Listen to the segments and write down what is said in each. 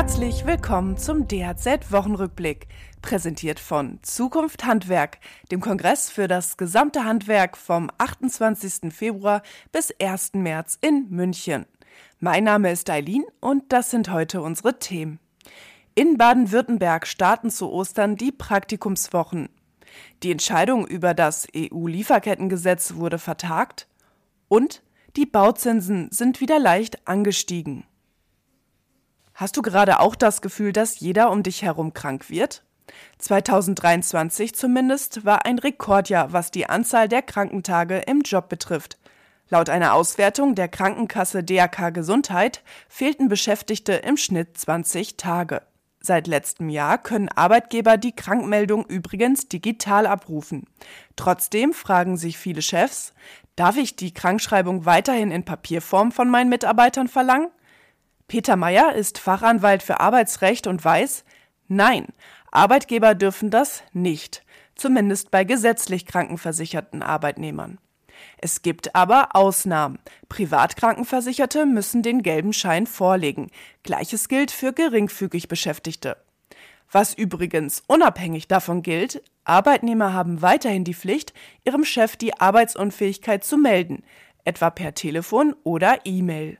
Herzlich willkommen zum DHZ-Wochenrückblick, präsentiert von Zukunft Handwerk, dem Kongress für das gesamte Handwerk vom 28. Februar bis 1. März in München. Mein Name ist Eileen und das sind heute unsere Themen. In Baden-Württemberg starten zu Ostern die Praktikumswochen. Die Entscheidung über das EU-Lieferkettengesetz wurde vertagt und die Bauzinsen sind wieder leicht angestiegen. Hast du gerade auch das Gefühl, dass jeder um dich herum krank wird? 2023 zumindest war ein Rekordjahr, was die Anzahl der Krankentage im Job betrifft. Laut einer Auswertung der Krankenkasse DAK Gesundheit fehlten Beschäftigte im Schnitt 20 Tage. Seit letztem Jahr können Arbeitgeber die Krankmeldung übrigens digital abrufen. Trotzdem fragen sich viele Chefs, darf ich die Krankschreibung weiterhin in Papierform von meinen Mitarbeitern verlangen? Peter Meyer ist Fachanwalt für Arbeitsrecht und weiß, nein, Arbeitgeber dürfen das nicht, zumindest bei gesetzlich krankenversicherten Arbeitnehmern. Es gibt aber Ausnahmen. Privatkrankenversicherte müssen den gelben Schein vorlegen. Gleiches gilt für geringfügig Beschäftigte. Was übrigens unabhängig davon gilt, Arbeitnehmer haben weiterhin die Pflicht, ihrem Chef die Arbeitsunfähigkeit zu melden, etwa per Telefon oder E-Mail.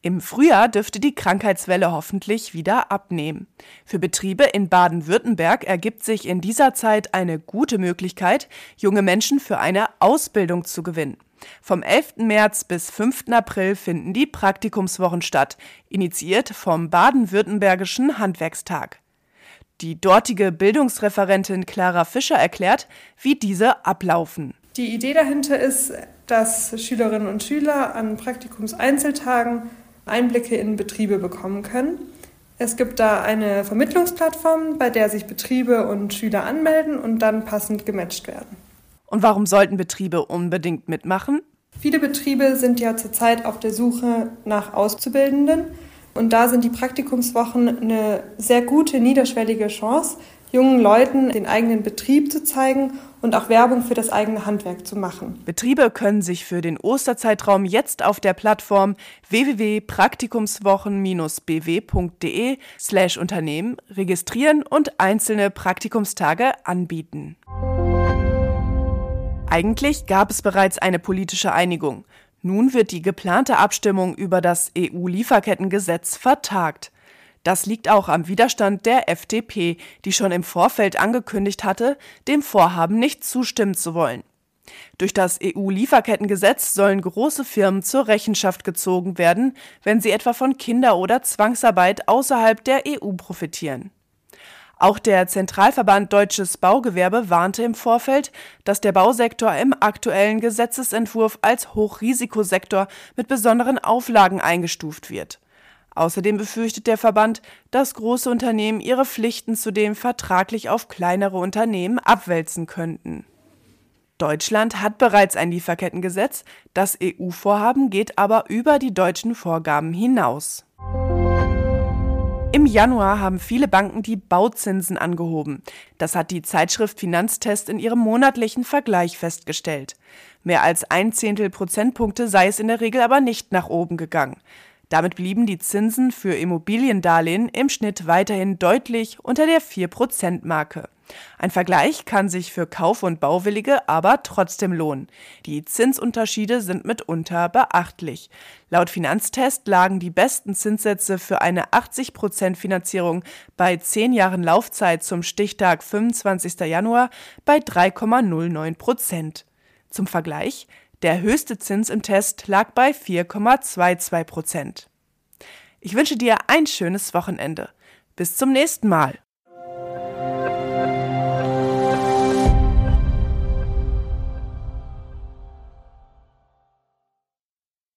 Im Frühjahr dürfte die Krankheitswelle hoffentlich wieder abnehmen. Für Betriebe in Baden-Württemberg ergibt sich in dieser Zeit eine gute Möglichkeit, junge Menschen für eine Ausbildung zu gewinnen. Vom 11. März bis 5. April finden die Praktikumswochen statt, initiiert vom Baden-Württembergischen Handwerkstag. Die dortige Bildungsreferentin Clara Fischer erklärt, wie diese ablaufen. Die Idee dahinter ist, dass Schülerinnen und Schüler an Praktikumseinzeltagen Einblicke in Betriebe bekommen können. Es gibt da eine Vermittlungsplattform, bei der sich Betriebe und Schüler anmelden und dann passend gematcht werden. Und warum sollten Betriebe unbedingt mitmachen? Viele Betriebe sind ja zurzeit auf der Suche nach Auszubildenden und da sind die Praktikumswochen eine sehr gute niederschwellige Chance, jungen Leuten den eigenen Betrieb zu zeigen und auch Werbung für das eigene Handwerk zu machen. Betriebe können sich für den Osterzeitraum jetzt auf der Plattform www.praktikumswochen-bw.de slash Unternehmen registrieren und einzelne Praktikumstage anbieten. Eigentlich gab es bereits eine politische Einigung. Nun wird die geplante Abstimmung über das EU-Lieferkettengesetz vertagt. Das liegt auch am Widerstand der FDP, die schon im Vorfeld angekündigt hatte, dem Vorhaben nicht zustimmen zu wollen. Durch das EU-Lieferkettengesetz sollen große Firmen zur Rechenschaft gezogen werden, wenn sie etwa von Kinder- oder Zwangsarbeit außerhalb der EU profitieren. Auch der Zentralverband Deutsches Baugewerbe warnte im Vorfeld, dass der Bausektor im aktuellen Gesetzesentwurf als Hochrisikosektor mit besonderen Auflagen eingestuft wird. Außerdem befürchtet der Verband, dass große Unternehmen ihre Pflichten zudem vertraglich auf kleinere Unternehmen abwälzen könnten. Deutschland hat bereits ein Lieferkettengesetz, das EU-Vorhaben geht aber über die deutschen Vorgaben hinaus. Im Januar haben viele Banken die Bauzinsen angehoben. Das hat die Zeitschrift Finanztest in ihrem monatlichen Vergleich festgestellt. Mehr als ein Zehntel Prozentpunkte sei es in der Regel aber nicht nach oben gegangen. Damit blieben die Zinsen für Immobiliendarlehen im Schnitt weiterhin deutlich unter der 4%-Marke. Ein Vergleich kann sich für Kauf- und Bauwillige aber trotzdem lohnen. Die Zinsunterschiede sind mitunter beachtlich. Laut Finanztest lagen die besten Zinssätze für eine 80% Finanzierung bei 10 Jahren Laufzeit zum Stichtag 25. Januar bei 3,09% Zum Vergleich, der höchste Zins im Test lag bei 4,22 Prozent. Ich wünsche dir ein schönes Wochenende. Bis zum nächsten Mal.